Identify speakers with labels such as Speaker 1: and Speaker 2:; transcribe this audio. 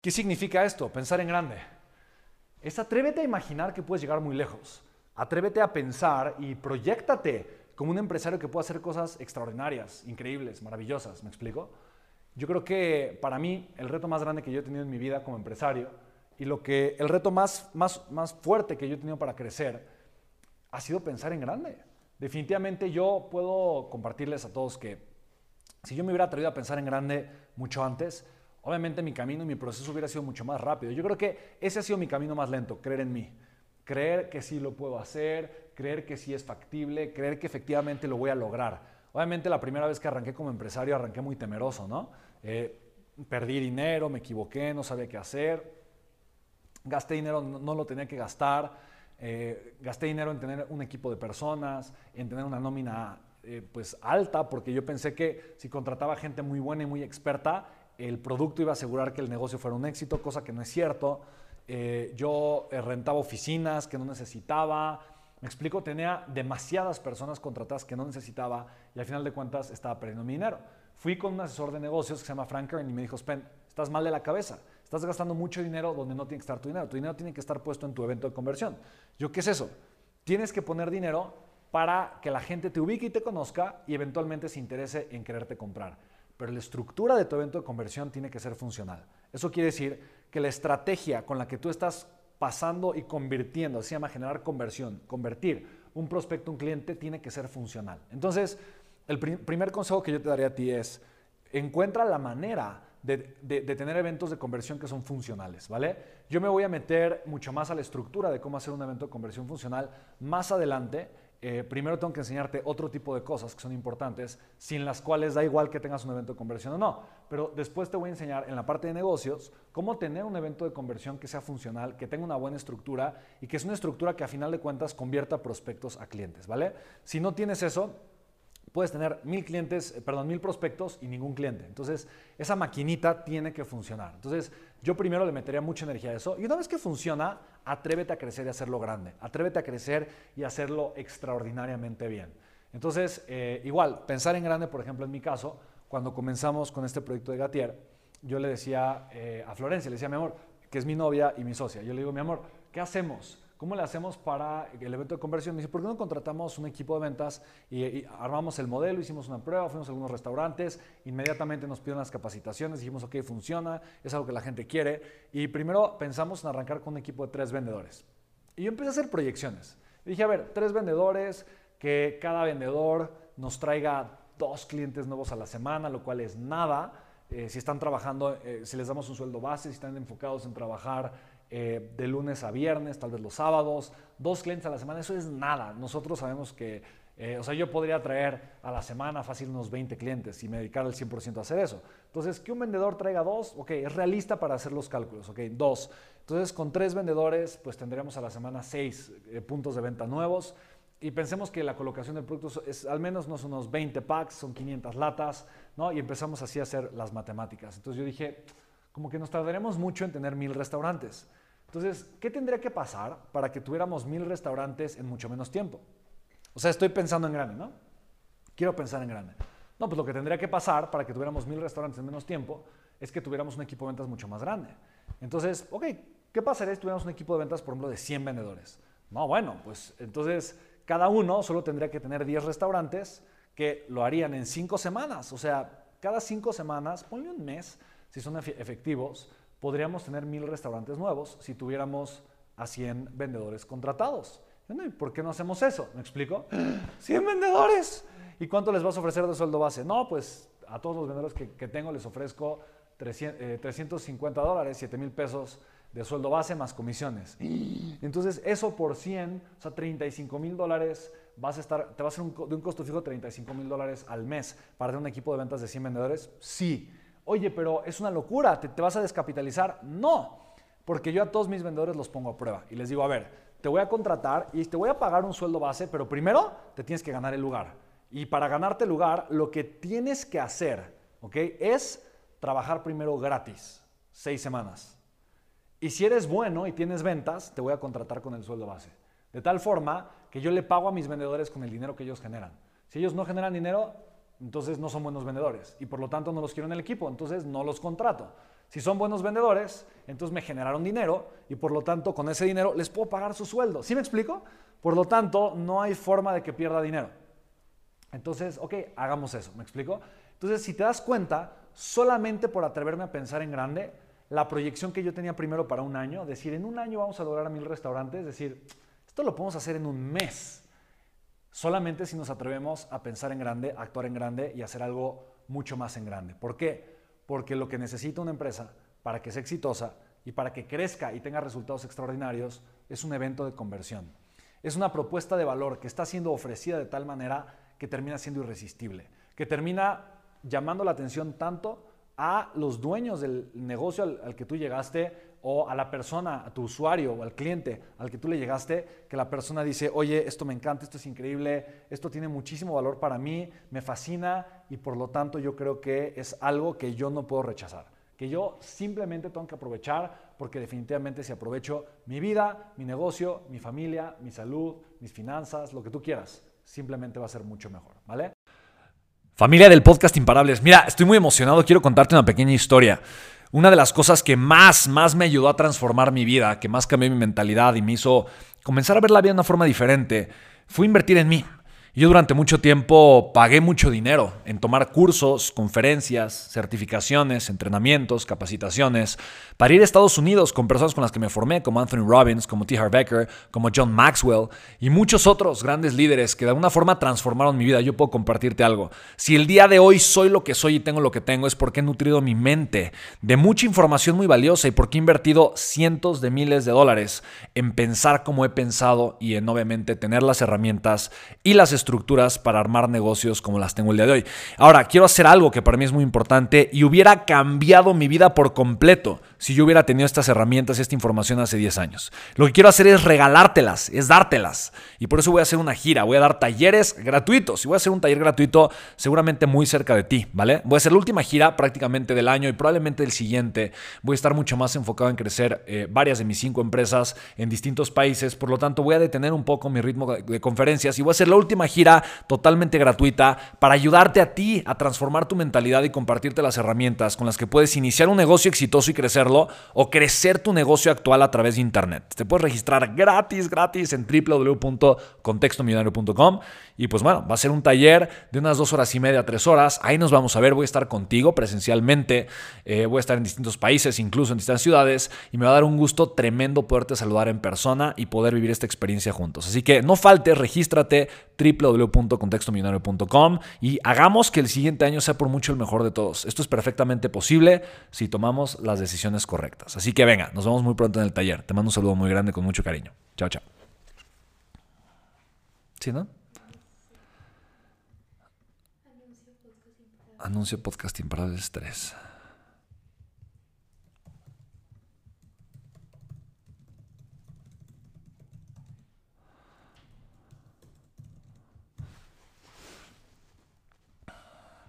Speaker 1: ¿Qué significa esto? Pensar en grande. Es atrévete a imaginar que puedes llegar muy lejos. Atrévete a pensar y proyectate como un empresario que pueda hacer cosas extraordinarias, increíbles, maravillosas. ¿Me explico? Yo creo que para mí el reto más grande que yo he tenido en mi vida como empresario y lo que el reto más, más, más fuerte que yo he tenido para crecer ha sido pensar en grande. Definitivamente yo puedo compartirles a todos que si yo me hubiera atrevido a pensar en grande mucho antes, obviamente mi camino y mi proceso hubiera sido mucho más rápido. Yo creo que ese ha sido mi camino más lento, creer en mí. Creer que sí lo puedo hacer, creer que sí es factible, creer que efectivamente lo voy a lograr. Obviamente la primera vez que arranqué como empresario arranqué muy temeroso, ¿no? Eh, perdí dinero, me equivoqué, no sabía qué hacer, gasté dinero, no, lo tenía que gastar, eh, gasté dinero en tener un equipo de personas, en tener una nómina eh, pues alta, porque yo pensé que si contrataba gente muy buena y muy experta, el producto iba a asegurar que el negocio fuera un éxito, cosa que no es cierto. Eh, yo rentaba oficinas que no necesitaba. Me explico, tenía demasiadas personas contratadas que no necesitaba y al final de cuentas estaba perdiendo mi dinero. Fui con un asesor de negocios que se llama Frank Kern y me dijo, Spen, estás mal de la cabeza. Estás gastando mucho dinero donde no tiene que estar tu dinero. Tu dinero tiene que estar puesto en tu evento de conversión. ¿Yo qué es eso? Tienes que poner dinero para que la gente te ubique y te conozca y eventualmente se interese en quererte comprar. Pero la estructura de tu evento de conversión tiene que ser funcional. Eso quiere decir que la estrategia con la que tú estás pasando y convirtiendo, se llama generar conversión, convertir un prospecto, un cliente, tiene que ser funcional. Entonces, el primer consejo que yo te daría a ti es, encuentra la manera de, tener eventos de conversión que son funcionales, ¿vale? Yo me voy a meter mucho más a la estructura de cómo hacer un evento de conversión funcional más adelante. Eh, primero tengo que enseñarte otro tipo de cosas que son importantes, sin las cuales da igual que tengas un evento de conversión o no. Pero después te voy a enseñar en la parte de negocios cómo tener un evento de conversión que sea funcional, que tenga una buena estructura y que es una estructura que a final de cuentas convierta prospectos a clientes, ¿vale? Si no tienes eso, puedes tener mil clientes, eh, perdón, mil prospectos y ningún cliente. Entonces, esa maquinita tiene que funcionar. Entonces, yo primero le metería mucha energía a eso. Y una vez que funciona, atrévete a crecer y hacerlo grande. Atrévete a crecer y hacerlo extraordinariamente bien. Entonces, eh, igual, pensar en grande, por ejemplo, en mi caso, cuando comenzamos con este proyecto de Gatier, yo le decía eh, a Florencia, le decía, mi amor, que es mi novia y mi socia, yo le digo, mi amor, ¿qué hacemos? ¿Cómo le hacemos para el evento de conversión? Me ¿por qué no contratamos un equipo de ventas y, armamos el modelo, hicimos una prueba, fuimos a algunos restaurantes, inmediatamente nos pidieron las capacitaciones, dijimos, ok, funciona, es algo que la gente quiere. Y primero pensamos en arrancar con un equipo de tres vendedores. Y yo empecé a hacer proyecciones. Dije, a ver, tres vendedores, que cada vendedor nos traiga dos clientes nuevos a la semana, lo cual es nada. Eh, si están trabajando, eh, si les damos un sueldo base, si están enfocados en trabajar eh, de lunes a viernes, tal vez los sábados, dos clientes a la semana, eso es nada. Nosotros sabemos que, eh, o sea, yo podría traer a la semana fácil unos 20 clientes y me dedicar al 100% a hacer eso. Entonces, que un vendedor traiga dos, ok, es realista para hacer los cálculos, ok, dos. Entonces, con tres vendedores, pues tendríamos a la semana seis eh, puntos de venta nuevos. Y pensemos que la colocación del producto es al menos no son unos 20 packs, son 500 latas, ¿no? Y empezamos así a hacer las matemáticas. Entonces yo dije, como que nos tardaremos mucho en tener mil restaurantes. Entonces, ¿qué tendría que pasar para que tuviéramos mil restaurantes en mucho menos tiempo? O sea, estoy pensando en grande, ¿no? Quiero pensar en grande. No, pues lo que tendría que pasar para que tuviéramos mil restaurantes en menos tiempo es que tuviéramos un equipo de ventas mucho más grande. Entonces, ok, ¿qué pasaría si tuviéramos un equipo de ventas, por ejemplo, de 100 vendedores? No, bueno, pues entonces cada uno solo tendría que tener 10 restaurantes que lo harían en 5 semanas. O sea, cada 5 semanas, ponle un mes, si son efectivos, podríamos tener mil restaurantes nuevos si tuviéramos a 100 vendedores contratados. ¿Y por qué no hacemos eso? ¿Me explico? 100 vendedores. ¿Y cuánto les vas a ofrecer de sueldo base? No, pues a todos los vendedores que, tengo les ofrezco 350 eh, dólares, 7 mil pesos de sueldo base más comisiones. Entonces, eso por 100, o sea, 35 mil dólares, vas a estar, te va a ser de un costo fijo 35 mil dólares al mes para tener un equipo de ventas de 100 vendedores. Sí oye, pero es una locura, ¿te, vas a descapitalizar? No, porque yo a todos mis vendedores los pongo a prueba y les digo, a ver, te voy a contratar y te voy a pagar un sueldo base, pero primero te tienes que ganar el lugar. Y para ganarte el lugar, lo que tienes que hacer, ¿ok? Es trabajar primero gratis, seis semanas. Y si eres bueno y tienes ventas, te voy a contratar con el sueldo base. De tal forma que yo le pago a mis vendedores con el dinero que ellos generan. Si ellos no generan dinero, entonces no son buenos vendedores y por lo tanto no los quiero en el equipo, entonces no los contrato.
Speaker 2: Si son buenos vendedores, entonces me generaron dinero y por lo tanto con ese dinero les puedo pagar su sueldo. ¿Sí me explico? Por lo tanto, no hay forma de que pierda dinero. Entonces, ok, hagamos eso, ¿me explico? Entonces, si te das cuenta, solamente por atreverme a pensar en grande, la proyección que yo tenía primero para un año, decir, en un año vamos a lograr mil restaurantes, decir, esto lo podemos hacer en un mes. Solamente si nos atrevemos a pensar en grande, actuar en grande y hacer algo mucho más en grande. ¿Por qué? Porque lo que necesita una empresa para que sea exitosa y para que crezca y tenga resultados extraordinarios es un evento de conversión. Es una propuesta de valor que está siendo ofrecida de tal manera que termina siendo irresistible, que termina llamando la atención tanto a los dueños del negocio al, que tú llegaste o a la persona, a tu usuario o al cliente al que tú le llegaste, que la persona dice, oye, esto me encanta, esto es increíble, esto tiene muchísimo valor para mí, me fascina y por lo tanto yo creo que es algo que yo no puedo rechazar, que yo simplemente tengo que aprovechar porque definitivamente si aprovecho mi vida, mi negocio, mi familia, mi salud, mis finanzas, lo que tú quieras, simplemente va a ser mucho mejor, ¿vale?
Speaker 1: Familia del podcast Imparables, mira, estoy muy emocionado, quiero contarte una pequeña historia. Una de las cosas que más, más me ayudó a transformar mi vida, que más cambió mi mentalidad y me hizo comenzar a ver la vida de una forma diferente, fue invertir en mí. Yo durante mucho tiempo pagué mucho dinero en tomar cursos, conferencias, certificaciones, entrenamientos, capacitaciones, para ir a Estados Unidos con personas con las que me formé, como Anthony Robbins, como T. Harv Becker, como John Maxwell y muchos otros grandes líderes que de alguna forma transformaron mi vida. Yo puedo compartirte algo. Si el día de hoy soy lo que soy y tengo lo que tengo, es porque he nutrido mi mente de mucha información muy valiosa y porque he invertido cientos de miles de dólares en pensar como he pensado y en obviamente tener las herramientas y las estructuras para armar negocios como las tengo el día de hoy. Ahora, quiero hacer algo que para mí es muy importante y hubiera cambiado mi vida por completo si yo hubiera tenido estas herramientas y esta información hace 10 años. Lo que quiero hacer es regalártelas, es dártelas. Y por eso voy a hacer una gira, voy a dar talleres gratuitos. Y voy a hacer un taller gratuito seguramente muy cerca de ti, ¿vale? Voy a hacer la última gira prácticamente del año y probablemente el siguiente. Voy a estar mucho más enfocado en crecer eh, varias de mis cinco empresas en distintos países. Por lo tanto, voy a detener un poco mi ritmo de conferencias y voy a hacer la última gira totalmente gratuita para ayudarte a ti a transformar tu mentalidad y compartirte las herramientas con las que puedes iniciar un negocio exitoso y crecer o crecer tu negocio actual a través de Internet. Te puedes registrar gratis, gratis en www.contextomillonario.com y pues bueno, va a ser un taller de unas dos horas y media, tres horas. Ahí nos vamos a ver, voy a estar contigo presencialmente, eh, voy a estar en distintos países, incluso en distintas ciudades y me va a dar un gusto tremendo poderte saludar en persona y poder vivir esta experiencia juntos. Así que no faltes, regístrate www.contextomillonario.com y hagamos que el siguiente año sea por mucho el mejor de todos. Esto es perfectamente posible si tomamos las decisiones correctas. Así que venga, nos vemos muy pronto en el taller. Te mando un saludo muy grande con mucho cariño. Chao, chao. ¿Sí, no? Anuncio podcasting para el estrés.